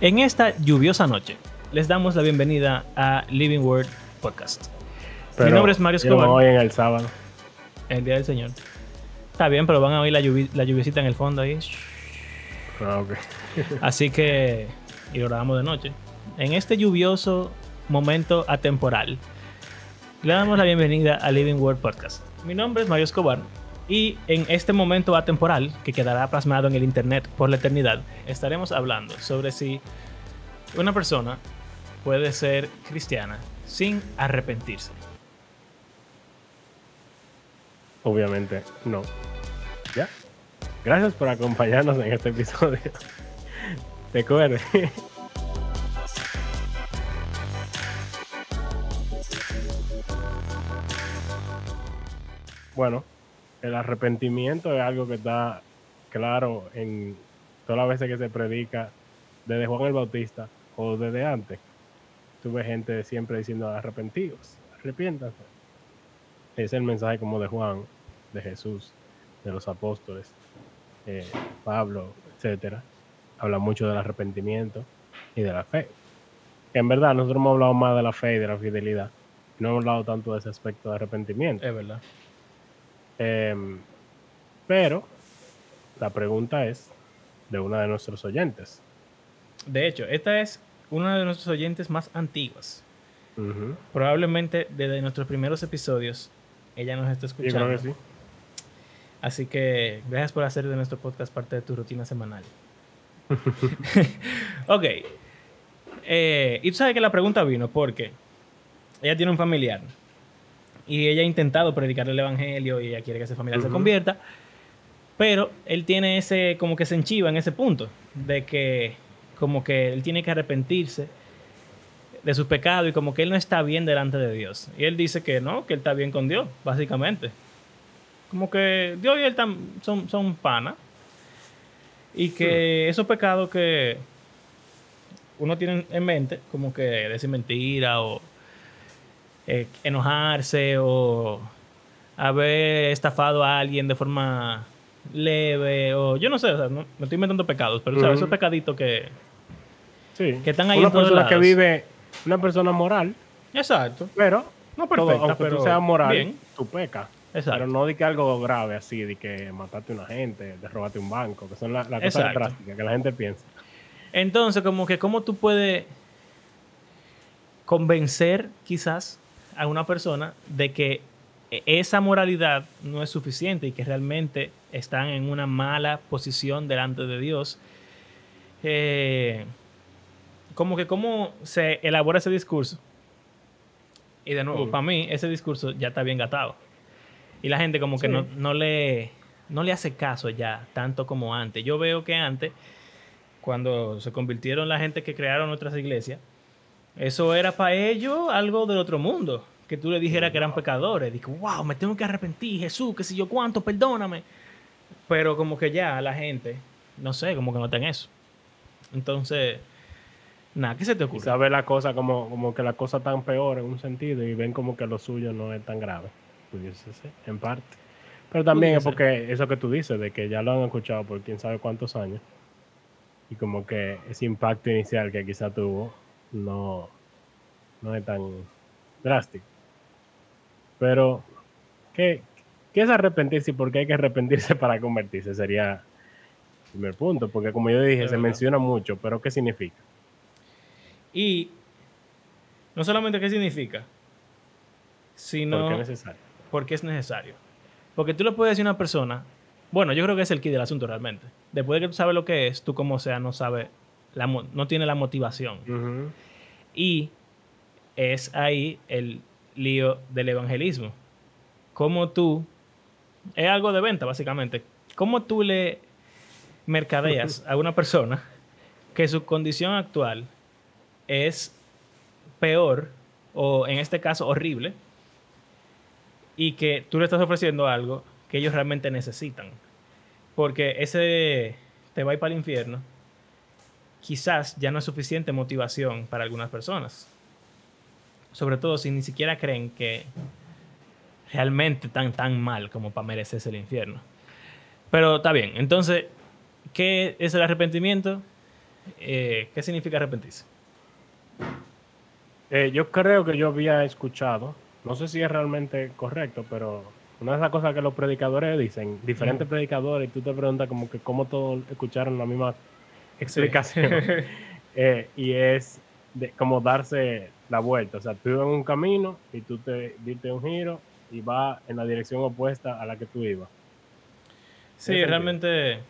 En esta lluviosa noche, les damos la bienvenida a Living Word Podcast. Mi nombre es Mario Escobar. Hoy en el sábado. El día del Señor. Está bien, pero van a oír la, lluvi la lluviecita en el fondo ahí. Ah, ok. Así que, y lo grabamos de noche. En este lluvioso momento atemporal, le damos la bienvenida a Living Word Podcast. Mi nombre es Mario Escobar y en este momento atemporal, que quedará plasmado en el Internet por la eternidad, estaremos hablando sobre si una persona puede ser cristiana sin arrepentirse. Obviamente no. ¿Ya? Gracias por acompañarnos en este episodio. Recuerde. Bueno, el arrepentimiento es algo que está claro en todas las veces que se predica desde Juan el Bautista o desde antes. Tuve gente siempre diciendo arrepentidos, arrepiéntanse. Es el mensaje como de Juan, de Jesús, de los apóstoles, eh, Pablo, etcétera. Habla mucho del arrepentimiento y de la fe. En verdad nosotros hemos hablado más de la fe y de la fidelidad. No hemos hablado tanto de ese aspecto de arrepentimiento. Es verdad. Em, pero la pregunta es de una de nuestros oyentes. De hecho, esta es una de nuestros oyentes más antiguas. Probablemente desde nuestros primeros episodios ella nos está escuchando. Yo creo que sí. Así que gracias por hacer de nuestro podcast parte de tu rutina semanal. ok. Eh, y tú sabes que la pregunta vino porque ella tiene un familiar y ella ha intentado predicar el evangelio y ella quiere que ese familiar se convierta, pero él tiene ese, como que se enchiva en ese punto, de que como que él tiene que arrepentirse de sus pecados y como que él no está bien delante de Dios. Y él dice que no, que él está bien con Dios, básicamente. Como que Dios y él son, son panas. Y que esos pecados que uno tiene en mente, como que decir mentira o eh, enojarse o haber estafado a alguien de forma leve o yo no sé, o sea, no, me estoy inventando pecados, pero ¿sabes? esos pecaditos que, sí. que están ahí una persona que vive, una persona moral. Exacto. Pero, no perfecta, aunque pero tú seas moral, tú pecas. Exacto. Pero no de que algo grave así, de que mataste a una gente, de robarte un banco, que son las cosas drásticas que la gente piensa. Entonces, como que, ¿cómo tú puedes convencer quizás a una persona de que esa moralidad no es suficiente y que realmente están en una mala posición delante de Dios. Eh, como que cómo se elabora ese discurso. Y de nuevo, para mí ese discurso ya está bien gatado. Y la gente como que no, no, le, no le hace caso ya tanto como antes. Yo veo que antes, cuando se convirtieron la gente que crearon nuestras iglesias, eso era para ellos algo del otro mundo. Que tú le dijeras que eran pecadores. Dijo, wow, me tengo que arrepentir, Jesús, que si yo cuánto, perdóname. Pero como que ya la gente, no sé, como que no está en eso. Entonces, nada, ¿qué se te ocurre? Sabe la cosa como, como que la cosa tan peor en un sentido y ven como que lo suyo no es tan grave. Pudiese ser, en parte. Pero también es porque eso que tú dices, de que ya lo han escuchado por quién sabe cuántos años. Y como que ese impacto inicial que quizá tuvo no, no es tan drástico. Pero, ¿qué, ¿qué, es arrepentirse y por qué hay que arrepentirse para convertirse? Sería el primer punto, porque como yo dije, se menciona mucho, pero ¿qué significa? Y no solamente qué significa, sino... ¿Por qué es necesario? Porque es necesario. Porque tú le puedes decir a una persona, bueno, yo creo que es el key del asunto realmente. Después de que tú sabes lo que es, tú como sea no sabes, la, no tiene la motivación. Y es ahí el lío del evangelismo. Cómo tú, es algo de venta básicamente, cómo tú le mercadeas a una persona que su condición actual es peor o en este caso horrible y que tú le estás ofreciendo algo que ellos realmente necesitan. Porque ese te va a ir para el infierno, quizás ya no es suficiente motivación para algunas personas. Sobre todo si ni siquiera creen que realmente están tan mal como para merecerse el infierno. Pero está bien. Entonces, ¿qué es el arrepentimiento? Eh, ¿Qué significa arrepentirse? Eh, yo creo que yo había escuchado, no sé si es realmente correcto, pero una de esas cosas que los predicadores dicen, diferentes predicadores, y tú te preguntas como que cómo todos escucharon la misma explicación. Eh, y es de, como darse la vuelta. O sea, tú ibas en un camino y tú te diste un giro y va en la dirección opuesta a la que tú ibas. Sí, realmente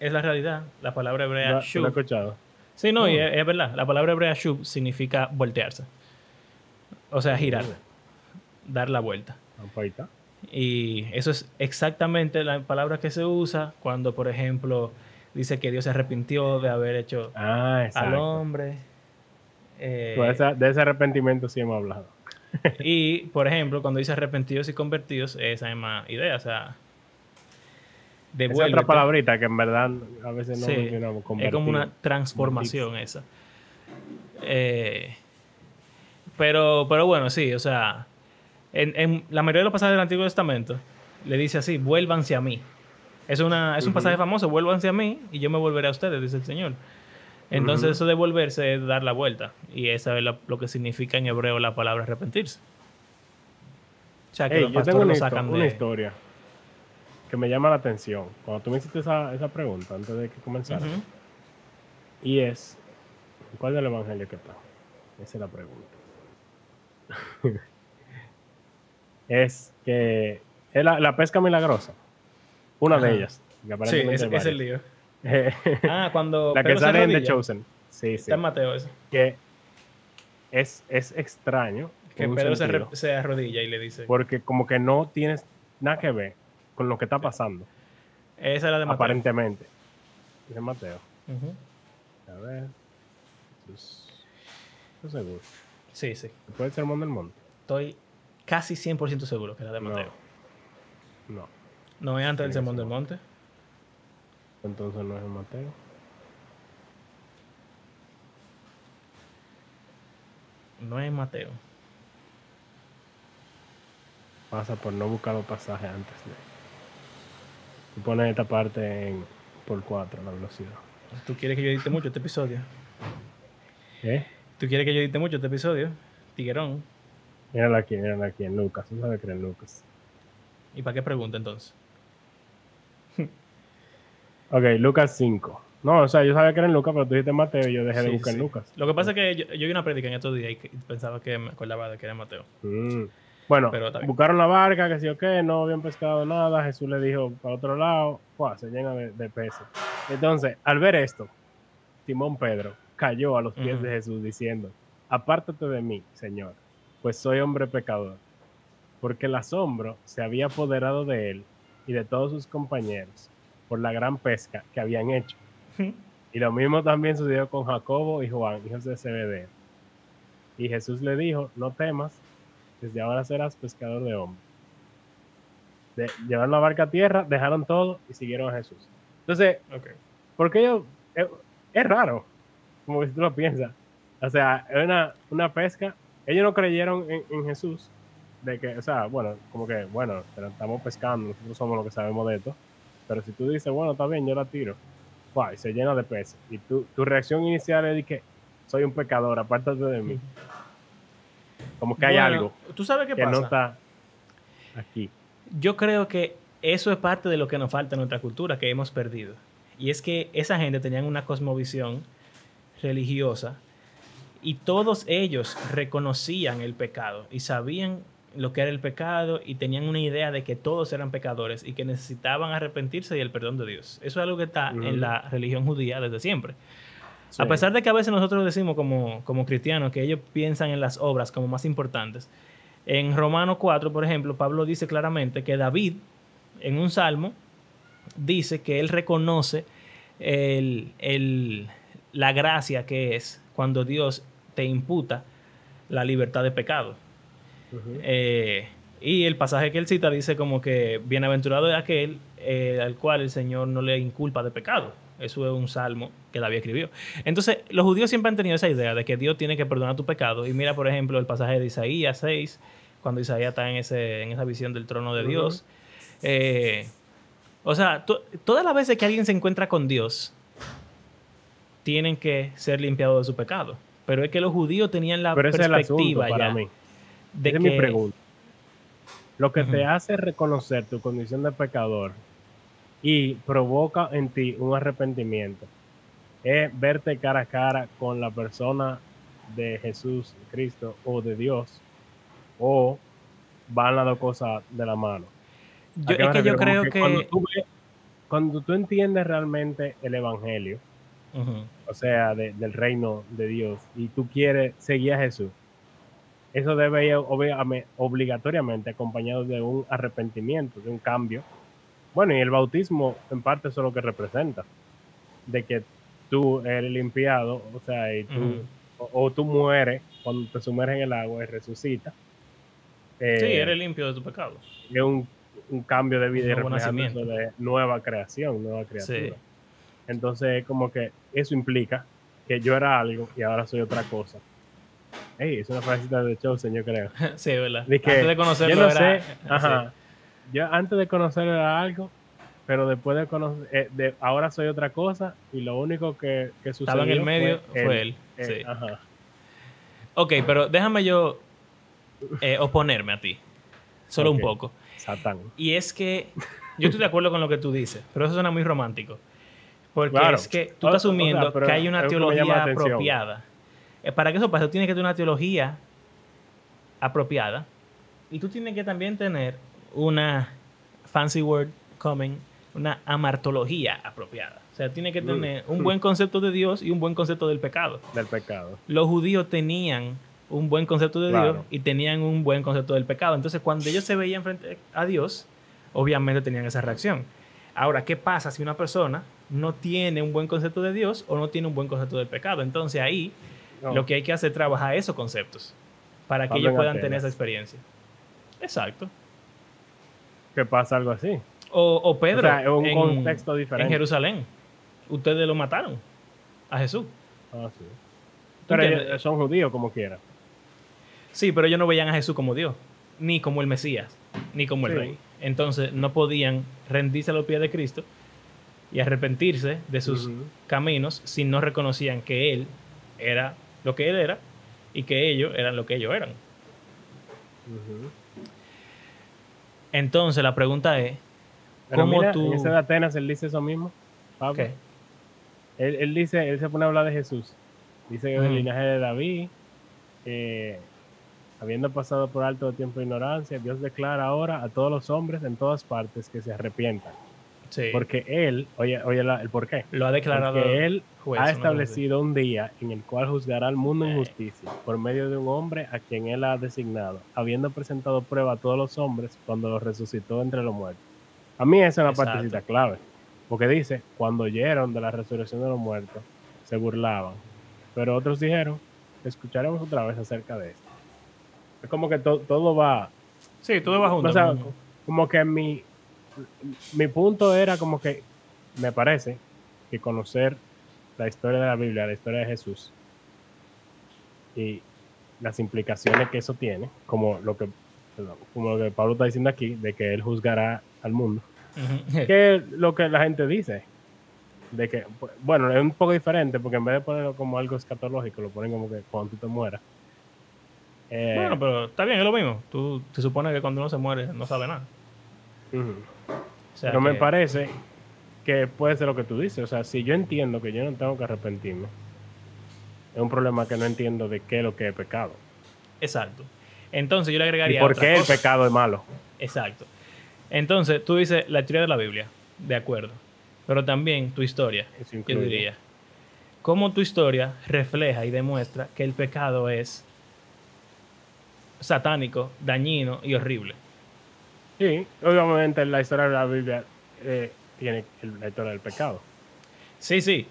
es la realidad. La palabra hebrea shub. ¿Lo escuchado? Sí, no, y es, verdad. La palabra hebrea shub significa voltearse. O sea, girar. Dar la vuelta. Y eso es exactamente la palabra que se usa cuando, por ejemplo, dice que Dios se arrepintió de haber hecho ah, al hombre. Eh, de ese arrepentimiento sí hemos hablado. y, por ejemplo, cuando dice arrepentidos y convertidos, esa misma idea, o sea, es otra palabrita que en verdad a veces no sí, Es como una transformación esa. Eh, pero, pero bueno, sí, o sea, en, la mayoría de los pasajes del Antiguo Testamento le dice así, vuélvanse a mí. Es, una, es un pasaje famoso, vuélvanse a mí y yo me volveré a ustedes, dice el Señor. Entonces eso de volverse es dar la vuelta. Y eso es lo, que significa en hebreo la palabra arrepentirse. O sea, que yo tengo una, una historia que me llama la atención. Cuando tú me hiciste esa, esa pregunta antes de que comenzara. Y es, ¿cuál del evangelio que está? Esa es la pregunta. es que es la, pesca milagrosa. Una de ellas. sí, es, el lío. ah, cuando. La que sale en The Chosen. Sí, sí. Está en Mateo eso. Que es, es extraño. Que Pedro se, se, arrodilla y le dice. Porque como que no tienes nada que ver con lo que está pasando. Esa es la de Mateo. Aparentemente. Es de Mateo. A ver. Estoy seguro. Sí, sí. ¿Puede ser Sermón del Monte? Estoy casi 100% seguro que es la de Mateo. No. ¿No es antes del Sermón del Monte? Entonces no es el Mateo. No es Mateo. Pasa por no buscar los pasajes antes de. Tú pones esta parte en por 4 la velocidad. ¿Tú quieres que yo edite mucho este episodio? ¿Eh? ¿Tú quieres que yo edite mucho este episodio? Tiguerón. Mírala aquí, mírala aquí, en Lucas. No sabe que en Lucas. ¿Y para qué pregunta entonces? Ok, Lucas 5. No, o sea, yo sabía que era en Lucas, pero tú dijiste Mateo y yo dejé de buscar en Lucas. Lo que pasa es que yo, vi una predica en estos días y pensaba que me acordaba de que era Mateo. Mm. Bueno, buscaron la barca, que sí o qué, no habían pescado nada. Jesús le dijo para otro lado, se llena de, peces. Entonces, al ver esto, Simón Pedro cayó a los pies de Jesús diciendo, apártate de mí, Señor, pues soy hombre pecador. Porque el asombro se había apoderado de él y de todos sus compañeros por la gran pesca que habían hecho. Y lo mismo también sucedió con Jacobo y Juan, hijos de Zebedeo. Y Jesús le dijo, no temas, desde ahora serás pescador de hombres. llevaron la barca a tierra, dejaron todo y siguieron a Jesús. Entonces, porque ellos, eh, es, raro, como si tú lo piensas. O sea, es una, una pesca. Ellos no creyeron en, Jesús, de que, o sea, bueno, como que, bueno, estamos pescando, nosotros somos los que sabemos de esto. Pero si tú dices, bueno, está bien, yo la tiro, y se llena de peces. Y tu, tu reacción inicial es de que soy un pecador, apártate de mí. Como que hay algo. ¿Tú sabes qué que no está aquí. Yo creo que eso es parte de lo que nos falta en nuestra cultura, que hemos perdido. Y es que esa gente tenía una cosmovisión religiosa y todos ellos reconocían el pecado y sabían lo que era el pecado y tenían una idea de que todos eran pecadores y que necesitaban arrepentirse y el perdón de Dios. Eso es algo que está en la religión judía desde siempre. A pesar de que a veces nosotros decimos como, como cristianos que ellos piensan en las obras como más importantes, en Romano 4, por ejemplo, Pablo dice claramente que David, en un salmo, dice que él reconoce la gracia que es cuando Dios te imputa la libertad de pecado. Eh, y el pasaje que él cita dice como que bienaventurado es aquel eh, al cual el Señor no le inculpa de pecado. Eso es un salmo que David escribió. Entonces, los judíos siempre han tenido esa idea de que Dios tiene que perdonar tu pecado. Y mira, por ejemplo, el pasaje de Isaías 6, cuando Isaías está en, ese, en esa visión del trono de Dios. Eh, o sea, todas las veces que alguien se encuentra con Dios, tienen que ser limpiados de su pecado. Pero es que los judíos tenían la Pero ese es el perspectiva asunto para ya mí. De Esa que es mi pregunta. Lo que te hace reconocer tu condición de pecador y provoca en ti un arrepentimiento es verte cara a cara con la persona de Jesús Cristo o de Dios o van las dos cosas de la mano. ¿A yo, es que yo creo que, Cuando tú, ves- cuando tú entiendes realmente el Evangelio, o sea, de- del reino de Dios, y tú quieres seguir a Jesús, eso debe ir obligatoriamente acompañado de un arrepentimiento, de un cambio. Bueno, y el bautismo en parte eso es lo que representa, de que tú eres limpiado, o sea, y tú, o, o tú mueres cuando te sumerges en el agua y resucitas. Eh, sí, eres limpio de tu pecado. es un, un cambio de vida y Un nacimiento. de nueva creación, nueva criatura. Sí. Entonces, como que eso implica que yo era algo y ahora soy otra cosa. Es una frasecita de Chosen, yo creo. sí, ¿verdad? Antes de conocerlo yo no era- sé, ajá, yo antes de conocerlo era algo, pero después de conocer, eh, de, ahora soy otra cosa y lo único que, sucedió Estaba en el medio, fue él. eh, sí. Ajá. Ok, pero déjame yo eh, oponerme a ti. Solo un poco. Satán. Y es que yo estoy de acuerdo con lo que tú dices, pero eso suena muy romántico. Porque Claro. es que tú estás o sea, asumiendo que hay una teología apropiada. Para que eso pase, tú tienes que tener una teología apropiada. Y tú tienes que también tener una fancy word coming, una amartología apropiada. O sea, tiene que Mm. tener un buen concepto de Dios y un buen concepto del pecado. Del pecado. Los judíos tenían un buen concepto de Claro. Dios y tenían un buen concepto del pecado. Entonces, cuando ellos se veían frente a Dios, obviamente tenían esa reacción. Ahora, ¿qué pasa si una persona no tiene un buen concepto de Dios o no tiene un buen concepto del pecado? Entonces, ahí No. lo que hay que hacer es trabajar esos conceptos para que Pablo ellos en puedan tener esa experiencia. Exacto. Que pasa algo así. O, o Pedro o sea, un en, contexto en diferente. Jerusalén. Ustedes lo mataron a Jesús. Ah, sí. ¿Tú Pero ellos son judíos como quiera. Sí, pero ellos no veían a Jesús como Dios, ni como el Mesías, ni como el Sí. Rey. Entonces no podían rendirse a los pies de Cristo y arrepentirse de sus caminos si no reconocían que Él era lo que Él era y que ellos eran lo que ellos eran. Entonces la pregunta es, Pero ¿cómo mira, tú... en ese de Atenas él dice eso mismo. Pablo. ¿Qué? Él, él dice, él se pone a hablar de Jesús. Dice que es del linaje de David, eh, habiendo pasado por alto tiempo de ignorancia, Dios declara ahora a todos los hombres en todas partes que se arrepientan. Sí, Porque él, oye, oye la- el por qué. lo ha declarado Porque él juez, ha establecido un día en el cual juzgará al mundo en justicia por medio de un hombre a quien él ha designado, habiendo presentado prueba a todos los hombres cuando los resucitó entre los muertos. A mí esa es una Exacto. partecita clave, porque dice, cuando oyeron de la resurrección de los muertos, se burlaban, pero otros dijeron, escucharemos otra vez acerca de esto. Es como que to- todo va. Sí, todo va junto. o sea, como que mi, mi punto era como que me parece que conocer la historia de la Biblia, la historia de Jesús y las implicaciones que eso tiene, como lo que como lo que Pablo está diciendo aquí, de que él juzgará al mundo, que es lo que la gente dice, de que, bueno, es un poco diferente, porque en vez de ponerlo como algo escatológico, lo ponen como que cuando tú te mueras. Eh, Bueno, pero está bien, es lo mismo. Tú se supone que cuando uno se muere no sabe nada. ujú. O sea Pero me parece que puede ser lo que tú dices. O sea, si yo entiendo que yo no tengo que arrepentirme, es un problema que no entiendo de qué es lo que es pecado. Exacto. Entonces yo le Y agregaría por otra qué el pecado es malo. Exacto. Entonces, tú dices la historia de la Biblia, de acuerdo. Pero también tu historia, yo diría. Cómo tu historia refleja y demuestra que el pecado es satánico, dañino y horrible. Sí, obviamente la historia de la Biblia eh, tiene la historia del pecado. Sí, sí.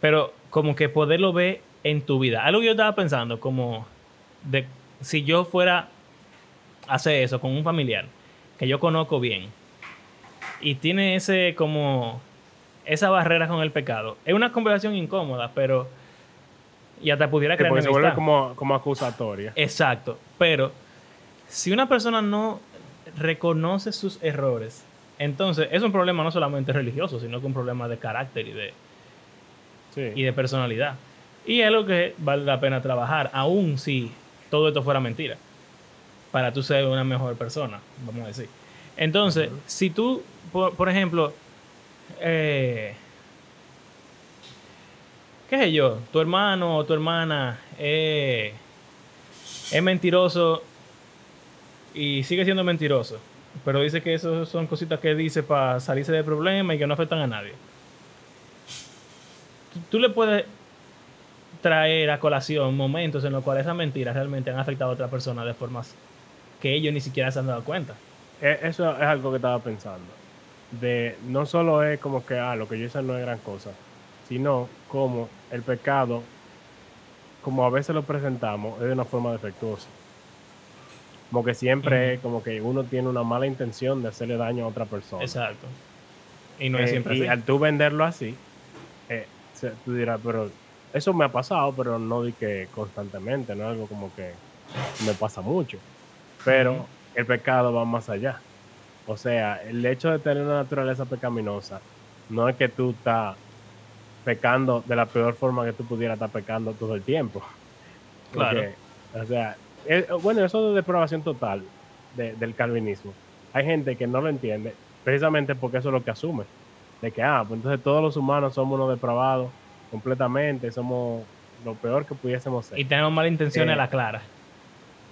Pero como que poderlo ver en tu vida. Algo que yo estaba pensando, como de si yo fuera a hacer eso con un familiar que yo conozco bien y tiene ese como esa barrera con el pecado. Es una conversación incómoda, pero y hasta pudiera Sí, crear porque se vuelve como, como acusatoria. Exacto. Pero si una persona no reconoce sus errores, entonces es un problema no solamente religioso, sino que un problema de carácter y de. Sí. y de personalidad. Y es lo que vale la pena trabajar, aun si todo esto fuera mentira, para tú ser una mejor persona, vamos a decir. Entonces, si tú, por, por ejemplo, eh, qué sé yo, tu hermano o tu hermana eh, es mentiroso y sigue siendo mentiroso, pero dice que eso son cositas que dice para salirse de problemas y que no afectan a nadie. Tú, tú le puedes traer a colación momentos en los cuales esas mentiras realmente han afectado a otra persona de formas que ellos ni siquiera se han dado cuenta. E- Eso es algo que estaba pensando. De no solo es como que ah, lo que yo hice no es gran cosa, sino como el pecado, como a veces lo presentamos, es de una forma defectuosa. Como que siempre Ujú. es como que uno tiene una mala intención de hacerle daño a otra persona. Exacto. Y no es Eh, siempre y así. al tú venderlo así, eh, tú dirás, pero eso me ha pasado, pero no di que constantemente, no es algo como que me pasa mucho. Pero el pecado va más allá. O sea, el hecho de tener una naturaleza pecaminosa no es que tú estás pecando de la peor forma que tú pudieras estar pecando todo el tiempo. Claro. Porque, o sea, eh, bueno, eso de depravación total de- del calvinismo. Hay gente que no lo entiende precisamente porque eso es lo que asume. De que, ah, pues entonces todos los humanos somos unos depravados completamente, somos lo peor que pudiésemos ser. Y tenemos malas intenciones Eh, a la clara.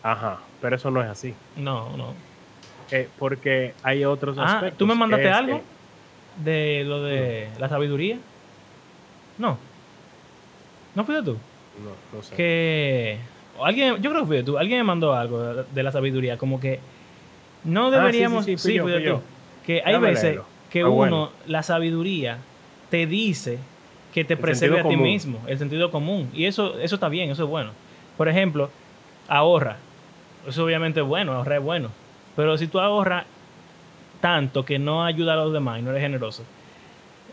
Ajá, pero eso no es así. No, no. Eh, porque hay otros Ah, aspectos. ¿tú me mandaste Es algo? que- De lo de la sabiduría. No. ¿No fuiste tú? no, no sé. Que. Alguien, yo creo que fuiste tú. Alguien me mandó algo de, de la sabiduría. Como que no Ah, sí, sí, deberíamos. sí, fui yo, fuiste fui yo. tú. Que hay veces leerlo. que Ah, uno, bueno. la sabiduría, te dice que te preserve a ti común. mismo, el sentido común. Y eso, eso está bien, eso es bueno. Por ejemplo, ahorra. Eso obviamente es bueno, ahorrar es bueno. Pero si tú ahorras tanto que no ayuda a los demás y no eres generoso,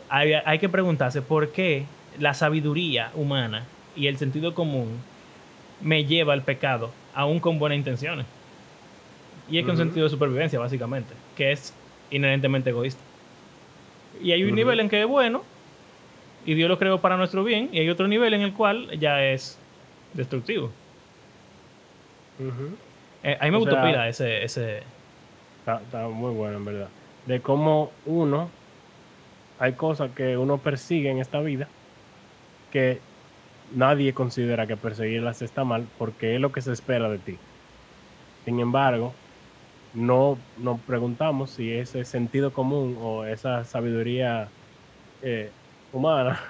hay, hay que preguntarse por qué la sabiduría humana y el sentido común me lleva al pecado, aún con buenas intenciones. Y es que un Ujú. sentido de supervivencia, básicamente, que es inherentemente egoísta. Y hay un nivel en que es bueno, y Dios lo creó para nuestro bien, y hay otro nivel en el cual ya es destructivo. Eh, a mí me O gustó sea- pila ese, ese... Está, está muy bueno, en verdad. De cómo uno, hay cosas que uno persigue en esta vida que nadie considera que perseguirlas está mal porque es lo que se espera de ti. Sin embargo, no nos preguntamos si ese sentido común o esa sabiduría eh, humana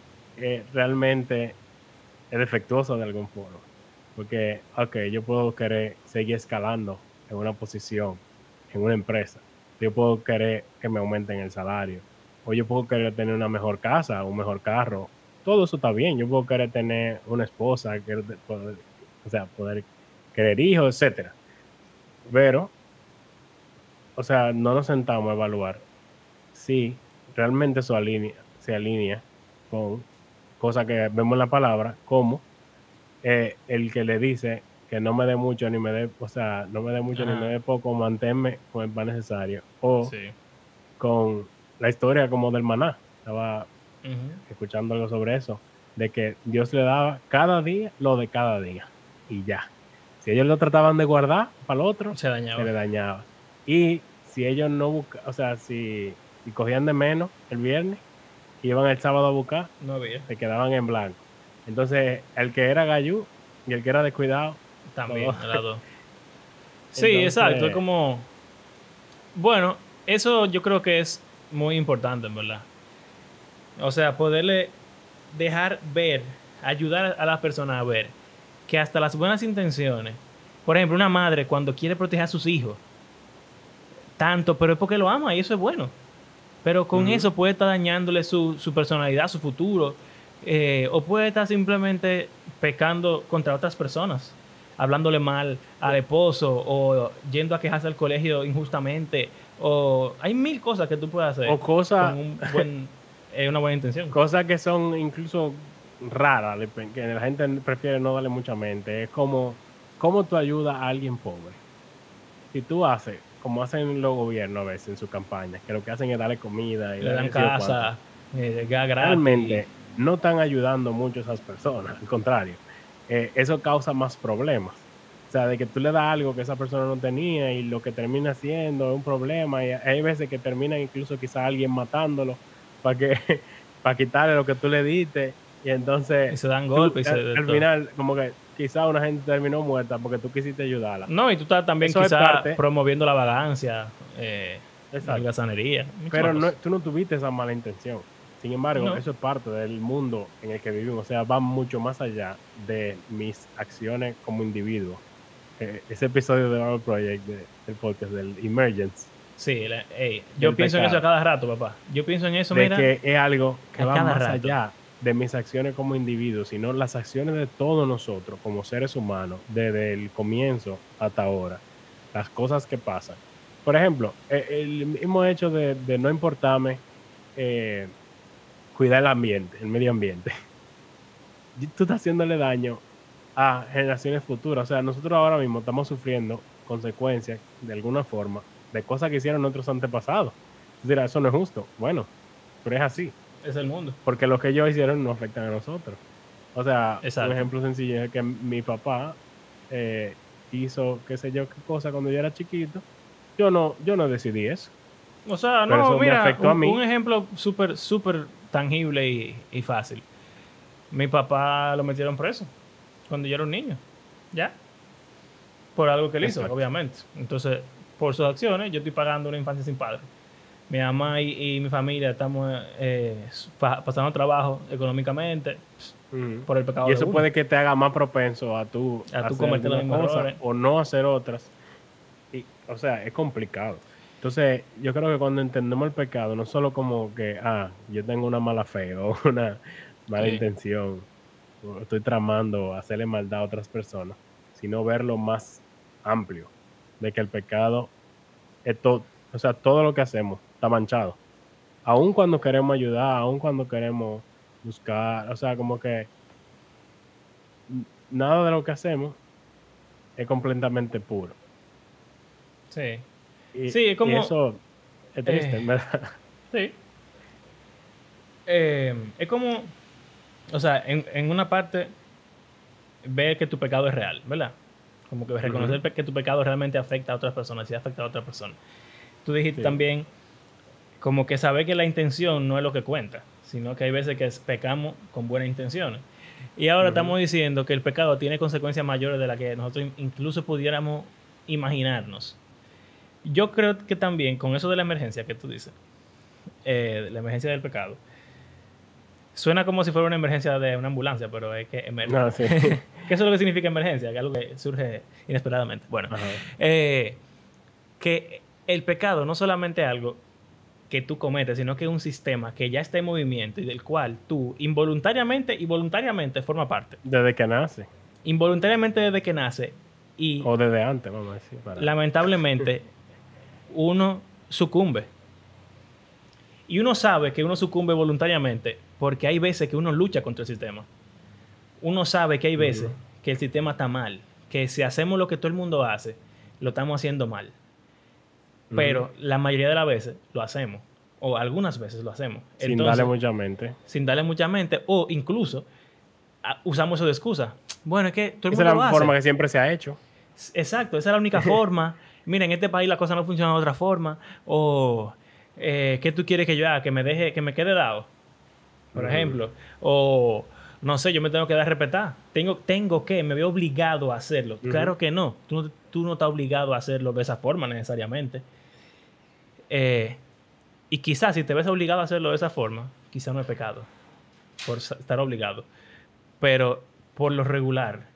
eh, realmente es defectuosa de algún forma. Porque, ok, yo puedo querer seguir escalando en una posición, en una empresa. Yo puedo querer que me aumenten el salario. O yo puedo querer tener una mejor casa, un mejor carro. Todo eso está bien. Yo puedo querer tener una esposa, querer poder- o sea, poder querer hijos, etcétera. Pero, o sea, no nos sentamos a evaluar si realmente eso alinea, se alinea con cosas que vemos en la palabra, como eh, el que le dice que no me dé mucho ni me dé, o sea, no me dé mucho ni me dé poco, manténme con el pan necesario. O Sí. con la historia como del maná. Estaba Escuchando algo sobre eso, de que Dios le daba cada día lo de cada día y ya. Si ellos lo trataban de guardar para el otro, Se dañaba. se le dañaba. Y si ellos no buscaban, o sea, si, si cogían de menos el viernes y iban el sábado a buscar, No había. se quedaban en blanco. Entonces, el que era gallú y el que era descuidado, También, dos. Sí, Entonces- exacto. Es como. Bueno, eso yo creo que es muy importante, en verdad. O sea, poderle dejar ver, ayudar a las personas a ver que hasta las buenas intenciones, por ejemplo, una madre cuando quiere proteger a sus hijos, tanto, pero es porque lo ama y eso es bueno. Pero con eso puede estar dañándole su, su personalidad, su futuro, eh, o puede estar simplemente pecando contra otras personas, hablándole mal al esposo, o yendo a quejarse al colegio injustamente, o hay mil cosas que tú puedes hacer o cosas con un buen, eh, una buena intención. cosas que son incluso raras, que la gente prefiere no darle mucha mente. Es como, ¿cómo tú ayudas a alguien pobre? Si tú haces, como hacen los gobiernos a veces en sus campañas, que lo que hacen es darle comida y Le dan casa, eh. Realmente, no están ayudando mucho a esas personas, al contrario, eh, eso causa más problemas. O sea, de que tú le das algo que esa persona no tenía y lo que termina siendo es un problema. Y hay veces que termina incluso quizá alguien matándolo para que para quitarle lo que tú le diste. Y entonces. Y se dan golpes. al, al final, como que quizá una gente terminó muerta porque tú quisiste ayudarla. No, y tú estás también quizá promoviendo la vagancia, eh, la gasanería. Pero no, tú no tuviste esa mala intención. Sin embargo, eso es parte del mundo en el que vivimos. O sea, va mucho más allá de mis acciones como individuo. Eh, ese episodio de Our Project, del podcast, del Emergence. Sí, yo pienso en eso a cada rato, papá. Yo pienso en eso, de que es algo que va más allá de mis acciones como individuo, sino las acciones de todos nosotros como seres humanos, desde el comienzo hasta ahora, las cosas que pasan. Por ejemplo, e, el mismo hecho de, no importarme eh, cuidar el ambiente, el medio ambiente. Tú estás haciéndole daño a generaciones futuras. O sea, nosotros ahora mismo estamos sufriendo consecuencias de alguna forma de cosas que hicieron nuestros antepasados. Dirá, eso no es justo. Bueno, pero es así. Es el mundo. Porque lo que ellos hicieron no afectan a nosotros. O sea, un ejemplo sencillo es que mi papá eh, hizo qué sé yo qué cosa cuando yo era chiquito. Yo no, yo no decidí eso. O sea, no, mira, un, un, ejemplo súper, súper tangible y, fácil. Mi papá lo metieron preso cuando yo era un niño. ¿Ya? Por algo que él hizo, obviamente. Entonces, por sus acciones, yo estoy pagando una infancia sin padre mi mamá y, mi familia estamos eh, pasando trabajo económicamente por el pecado. Y eso puede que te haga más propenso a tú, a tú cometer las mismas o no hacer otras. Y, o sea, es complicado. Entonces, yo creo que cuando entendemos el pecado, no solo como que, ah, yo tengo una mala fe o una mala intención, o estoy tramando hacerle maldad a otras personas, sino verlo más amplio, de que el pecado es todo, o sea, todo lo que hacemos está manchado. Aun cuando queremos ayudar, aun cuando queremos buscar, o sea, como que nada de lo que hacemos es completamente puro. Sí. sí, es como... eso es triste, eh, ¿verdad? Sí. Eh, es como, o sea, en, una parte, ver que tu pecado es real, ¿verdad? Como que reconocer que tu pecado realmente afecta a otras personas y afecta a otras personas. Tú dijiste también como que saber que la intención no es lo que cuenta, sino que hay veces que pecamos con buenas intenciones. Y ahora estamos diciendo que el pecado tiene consecuencias mayores de las que nosotros incluso pudiéramos imaginarnos. Yo creo que también con eso de la emergencia que tú dices, eh, la emergencia del pecado, suena como si fuera una emergencia de una ambulancia, pero es que emerge. No, sí. ¿Qué es lo que significa emergencia? Que es algo que surge inesperadamente. Bueno, eh, que el pecado no solamente es algo que tú cometes, sino que es un sistema que ya está en movimiento y del cual tú involuntariamente y voluntariamente forma parte. Desde que nace. Involuntariamente desde que nace. Y o desde antes, vamos a decir. Lamentablemente, uno sucumbe. Y uno sabe que uno sucumbe voluntariamente porque hay veces que uno lucha contra el sistema. Uno sabe que hay veces que el sistema está mal, que si hacemos lo que todo el mundo hace, lo estamos haciendo mal. Pero la mayoría de las veces lo hacemos. O algunas veces lo hacemos. Sin darle mucha mente. Sin darle mucha mente. O incluso usamos eso de excusa. Bueno, es que todo el Esa es la forma que siempre se ha hecho. Exacto, esa es la única forma. Mira, en este país la cosa no funciona de otra forma. O, eh, ¿qué tú quieres que yo haga? Que me deje, que me quede dado. Por ejemplo. O, no sé, yo me tengo que dar a respetar. Tengo, tengo que, me veo obligado a hacerlo. Claro que no. Tú, tú no estás obligado a hacerlo de esa forma necesariamente. Eh, y quizás si te ves obligado a hacerlo de esa forma, quizás no es pecado por estar obligado. Pero por lo regular,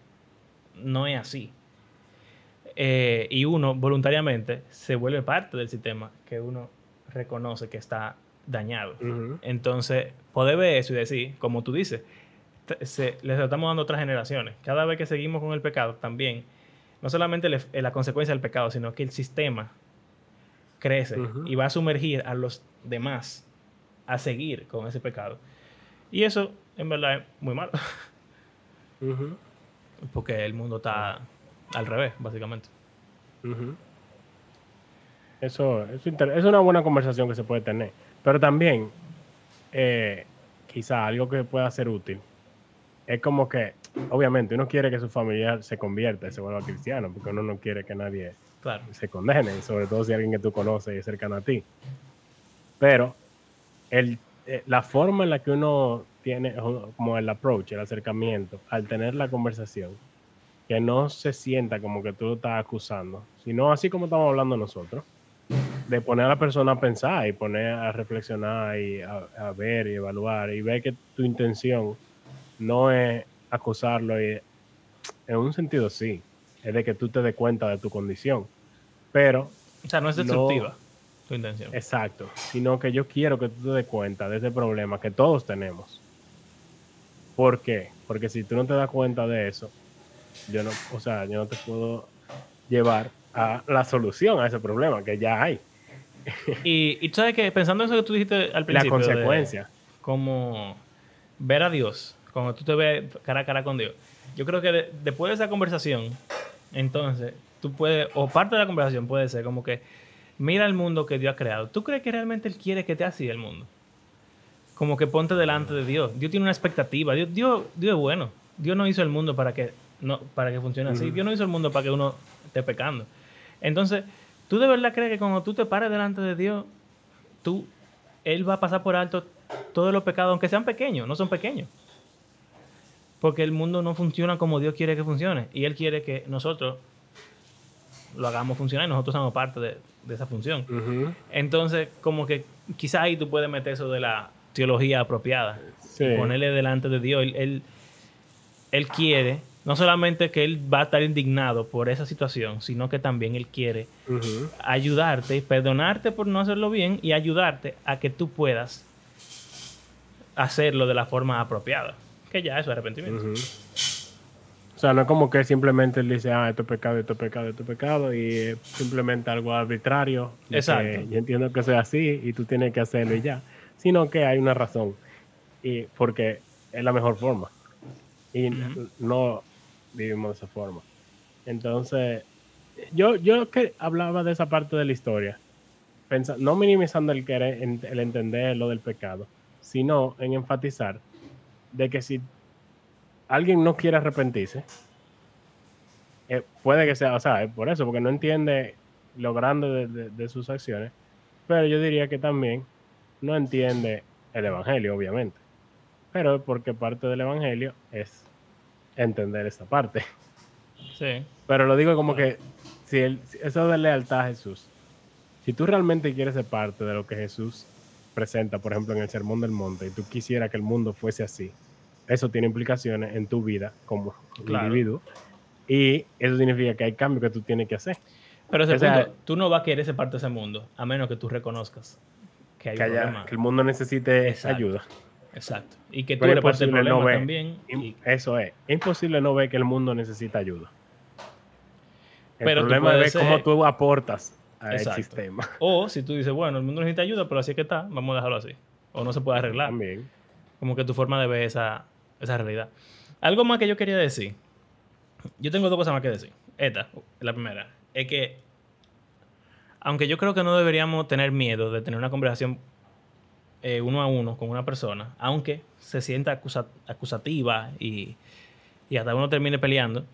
no es así. Eh, y uno voluntariamente se vuelve parte del sistema que uno reconoce que está dañado. Entonces, poder ver eso y decir, como tú dices, se, les estamos dando a otras generaciones. Cada vez que seguimos con el pecado, también, no solamente la consecuencia del pecado, sino que el sistema crece y va a sumergir a los demás a seguir con ese pecado. Y eso, en verdad, es muy malo. Porque el mundo está al revés, básicamente. Eso, es una buena conversación que se puede tener. Pero también, eh, quizá algo que pueda ser útil, es como que, obviamente, uno quiere que su familia se convierta y se vuelva cristiano, porque uno no quiere que nadie se condene, sobre todo si alguien que tú conoces y es cercano a ti. Pero el, eh, la forma en la que uno tiene, como el approach, el acercamiento, al tener la conversación, que no se sienta como que tú lo estás acusando, sino así como estamos hablando nosotros, de poner a la persona a pensar y poner a reflexionar y a, ver y evaluar y ver que tu intención no es acusarlo y en un sentido sí, es de que tú te des cuenta de tu condición, pero... O sea, no es destructiva tu intención. Exacto, sino que yo quiero que tú te des cuenta de ese problema que todos tenemos. ¿Por qué? Porque si tú no te das cuenta de eso, yo no, o sea, yo no te puedo llevar a la solución a ese problema que ya hay. y, y tú sabes que pensando en eso que tú dijiste al principio. La consecuencia. Como ver a Dios, cuando tú te ves cara a cara con Dios. Yo creo que después de esa conversación, entonces, tú puedes, o parte de la conversación puede ser como que, mira el mundo que Dios ha creado. ¿Tú crees que realmente Él quiere que te así el mundo? Como que ponte delante de Dios. Dios tiene una expectativa. Dios, Dios, Dios es bueno. Dios no hizo el mundo para que, no, para que funcione así. Dios no hizo el mundo para que uno esté pecando. Entonces, ¿tú de verdad crees que cuando tú te pares delante de Dios, tú, Él va a pasar por alto todos los pecados, aunque sean pequeños, no son pequeños? Porque el mundo no funciona como Dios quiere que funcione. Y Él quiere que nosotros lo hagamos funcionar y nosotros somos parte de, esa función. Entonces, como que quizás ahí tú puedes meter eso de la teología apropiada. Ponerle delante de Dios. Él, él, quiere, no solamente que Él va a estar indignado por esa situación, sino que también Él quiere ayudarte y perdonarte por no hacerlo bien y ayudarte a que tú puedas hacerlo de la forma apropiada que ya eso es arrepentimiento. O sea, no es como que simplemente él dice, ah, esto es pecado, esto es pecado, esto es pecado, y simplemente algo arbitrario. Exacto. Yo entiendo que sea así y tú tienes que hacerlo y ya. Sino que hay una razón. Y porque es la mejor forma. Y no vivimos de esa forma. Entonces, yo, yo que hablaba de esa parte de la historia, no minimizando el, querer, el entender lo del pecado, sino en enfatizar de que si alguien no quiere arrepentirse, eh, puede que sea, o sea, por eso, porque no entiende lo grande de, sus acciones, pero yo diría que también no entiende el Evangelio, obviamente. Pero porque parte del Evangelio es entender esta parte. Sí. Pero lo digo como que si, el, eso de lealtad a Jesús, si tú realmente quieres ser parte de lo que Jesús presenta, por ejemplo, en el Sermón del Monte, y tú quisieras que el mundo fuese así, eso tiene implicaciones en tu vida como individuo. Y eso significa que hay cambios que tú tienes que hacer. Pero ese punto, tú no vas a querer ser parte de ese mundo, a menos que tú reconozcas que hay que, que el mundo necesite ayuda. Exacto. Y que tú eres parte del problema también. Eso es. Es imposible no ver que el mundo necesita ayuda. El pero problema es cómo tú aportas al sistema. O si tú dices, bueno, el mundo necesita ayuda, pero así es que está, vamos a dejarlo así. O no se puede arreglar. También. Como que tu forma de ver esa, esa realidad. Algo más que yo quería decir. Yo tengo dos cosas más que decir. Esta, la primera, es que aunque yo creo que no deberíamos tener miedo de tener una conversación eh, uno a uno con una persona, aunque se sienta acusativa y, y hasta uno termine peleando,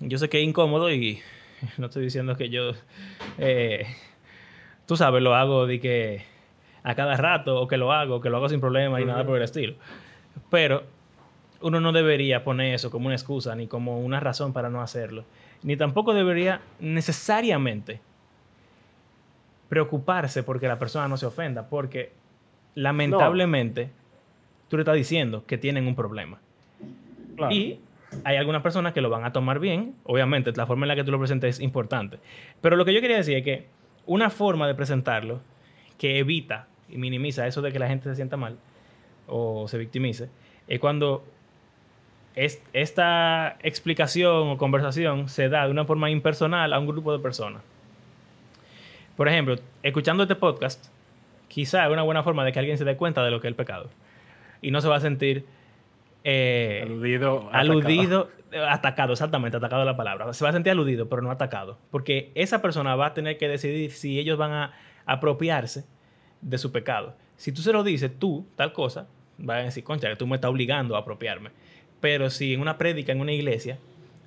yo sé que es incómodo y no estoy diciendo que yo, eh, tú sabes, lo hago de que a cada rato o que lo hago, que lo hago sin problema y nada por el estilo. Pero uno no debería poner eso como una excusa ni como una razón para no hacerlo. Ni tampoco debería necesariamente preocuparse porque la persona no se ofenda, porque lamentablemente tú le estás diciendo que tienen un problema. Y hay algunas personas que lo van a tomar bien, obviamente la forma en la que tú lo presentes es importante. Pero lo que yo quería decir es que una forma de presentarlo que evita y minimiza eso de que la gente se sienta mal o se victimice es cuando esta explicación o conversación se da de una forma impersonal a un grupo de personas. Por ejemplo, escuchando este podcast, quizá es una buena forma de que alguien se dé cuenta de lo que es el pecado. Y no se va a sentir eh, aludido, aludido atacado. atacado, exactamente, atacado la palabra. Se va a sentir aludido, pero no atacado. Porque esa persona va a tener que decidir si ellos van a apropiarse de su pecado. Si tú se lo dices, tú, tal cosa, van a decir, concha, que tú me estás obligando a apropiarme. Pero si en una prédica, en una iglesia,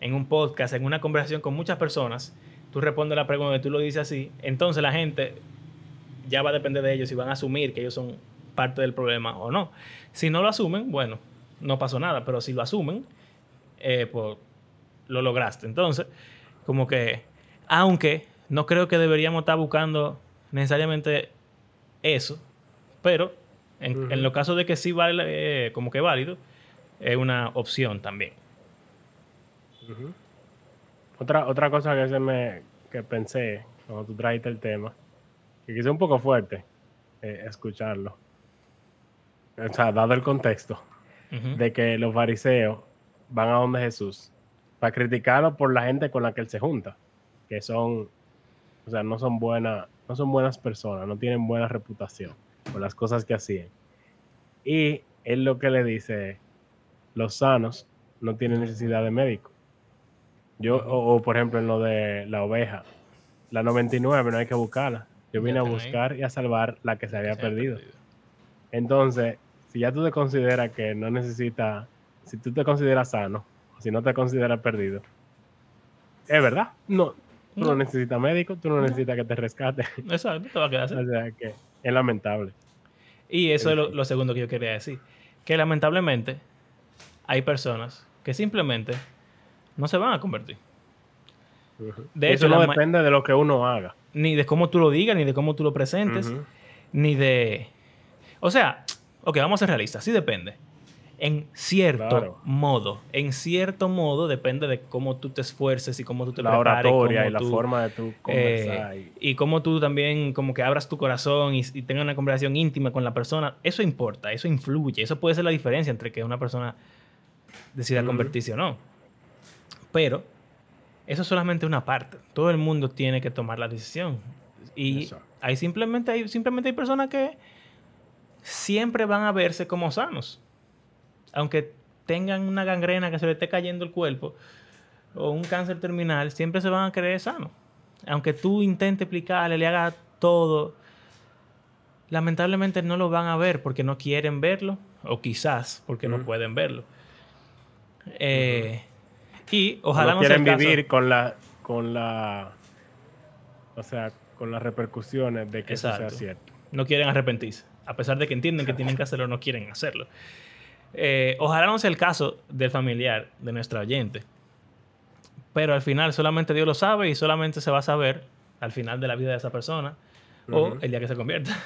en un podcast, en una conversación con muchas personas, tú respondes la pregunta y tú lo dices así, entonces la gente ya va a depender de ellos si van a asumir que ellos son parte del problema o no. Si no lo asumen, bueno, no pasó nada, pero si lo asumen, eh, pues lo lograste. Entonces, como que, aunque no creo que deberíamos estar buscando necesariamente eso, pero en, los casos de que sí vale, eh, como que válido, es una opción también. Otra, otra cosa que, se me, que pensé cuando tú trajiste el tema, que quizá un poco fuerte eh, escucharlo, o sea, dado el contexto de que los fariseos van a donde Jesús para criticarlo por la gente con la que él se junta, que son, o sea, no son buenas, no son buenas personas, no tienen buena reputación por las cosas que hacían. Y él lo que le dice, los sanos no tienen necesidad de médico. Yo, o, por ejemplo en lo de la oveja, la 99 no hay que buscarla. Yo vine a buscar y a salvar la que se había perdido. Entonces, si ya tú te consideras que no necesita, si tú te consideras sano, si no te consideras perdido, es verdad, no, tú no, necesitas médico, tú no, necesitas que te rescate. Exacto, te va a quedar así. O sea que es lamentable. Y eso es lo, segundo que yo quería decir, que lamentablemente hay personas que simplemente no se van a convertir. De eso no depende de lo que uno haga. Ni de cómo tú lo digas, ni de cómo tú lo presentes, ni de... O sea, ok, vamos a ser realistas, sí depende. En cierto modo, en cierto modo depende de cómo tú te esfuerces y cómo tú te la oratoria y la forma de tú conversar. Eh, y... cómo tú también como que abras tu corazón y, tengas una conversación íntima con la persona. Eso importa, eso influye. Eso puede ser la diferencia entre que una persona decida convertirse o no. Pero eso es solamente una parte. Todo el mundo tiene que tomar la decisión. Y hay simplemente, hay simplemente hay personas que siempre van a verse como sanos. Aunque tengan una gangrena que se le esté cayendo el cuerpo o un cáncer terminal, siempre se van a creer sanos. Aunque tú intentes explicarle, le hagas todo, lamentablemente no lo van a ver porque no quieren verlo o quizás porque no pueden verlo. Eh, y ojalá no, quieren vivir con la con la o sea, con las repercusiones de que eso sea cierto. No quieren arrepentirse a pesar de que entienden que tienen que hacerlo, no quieren hacerlo. Eh, ojalá no sea el caso del familiar de nuestra oyente. Pero al final solamente Dios lo sabe y solamente se va a saber al final de la vida de esa persona o el día que se convierta.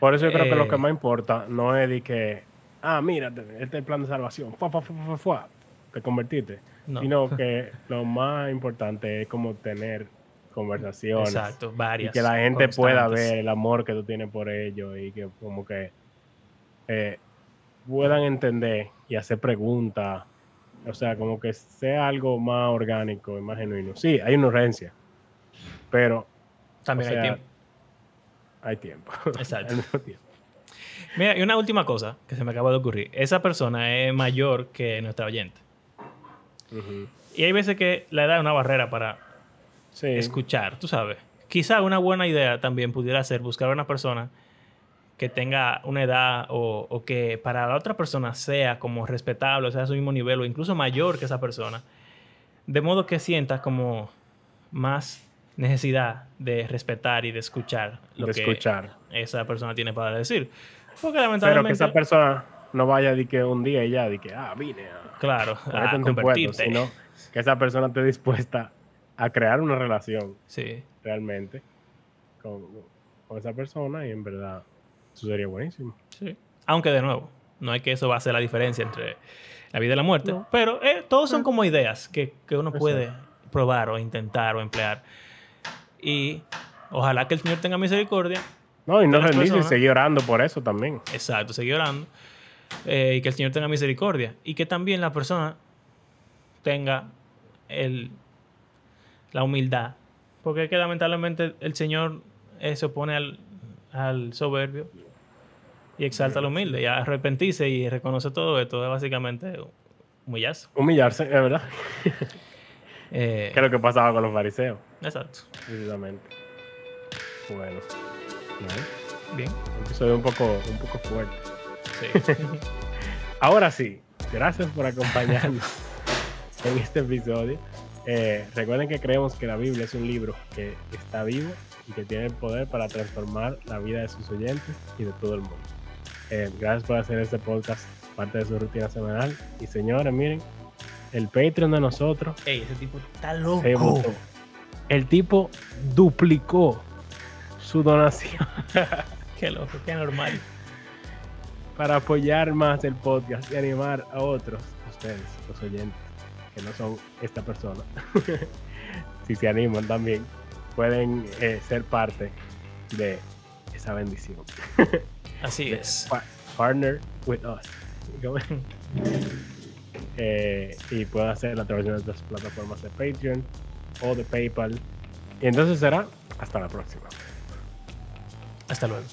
Por eso yo creo que lo que eh, más importa no es de que, ah, mira, este es el plan de salvación, fua, fua, te convertiste. Sino que lo más importante es como tener conversaciones. Exacto, varias. Y que la gente pueda ver el amor que tú tienes por ellos y que como que eh, puedan entender y hacer preguntas. O sea, como que sea algo más orgánico y más genuino. Sí, hay una urgencia, pero... También hay tiempo. Hay tiempo. Exacto. Mira, y una última cosa que se me acaba de ocurrir. Esa persona es mayor que nuestra oyente. Y hay veces que la edad es una barrera para escuchar, tú sabes. Quizá una buena idea también pudiera ser buscar a una persona que tenga una edad o, que para la otra persona sea como respetable, o sea, a su mismo nivel o incluso mayor que esa persona, de modo que sientas como más necesidad de respetar y de escuchar lo que esa persona tiene para decir. Porque lamentablemente... Pero que esa persona no vaya de que un día y ya, de que, ah, vine a, claro, a, convertirte. sino que esa persona esté dispuesta a crear una relación sí. realmente con, esa persona y en verdad eso sería buenísimo. Sí. Aunque de nuevo, no hay que eso va a ser la diferencia entre la vida y la muerte, pero eh, todos son ah. como ideas que, uno puede probar o intentar o emplear. Y ojalá que el Señor tenga misericordia. No, y no rendirse y seguir orando por eso también. Exacto, seguir orando. Eh, y que el Señor tenga misericordia. Y que también la persona tenga el, la humildad. Porque es que lamentablemente el Señor eh, se opone al, soberbio y exalta al humilde. Y arrepentirse y reconoce todo esto es básicamente humillarse. Humillarse, es verdad. eh, ¿Qué es lo que pasaba con los fariseos? Exacto. Precisamente. Bueno. Bien. Un episodio un poco, un poco fuerte. Sí. Ahora sí, gracias por acompañarnos en este episodio. Eh, recuerden que creemos que la Biblia es un libro que está vivo y que tiene el poder para transformar la vida de sus oyentes y de todo el mundo. Eh, gracias por hacer este podcast parte de su rutina semanal. Y señores, miren, el Patreon de nosotros. Ey, ese tipo está loco. El tipo duplicó su donación Qué loco, qué normal. Para apoyar más el podcast y animar a otros, ustedes, los oyentes, que no son esta persona. si se animan también, pueden eh, ser parte de esa bendición. Así es. Pa- partner with us. Eh, y pueden hacerlo a través de nuestras plataformas de Patreon o de PayPal. Y entonces será hasta la próxima. Hasta luego.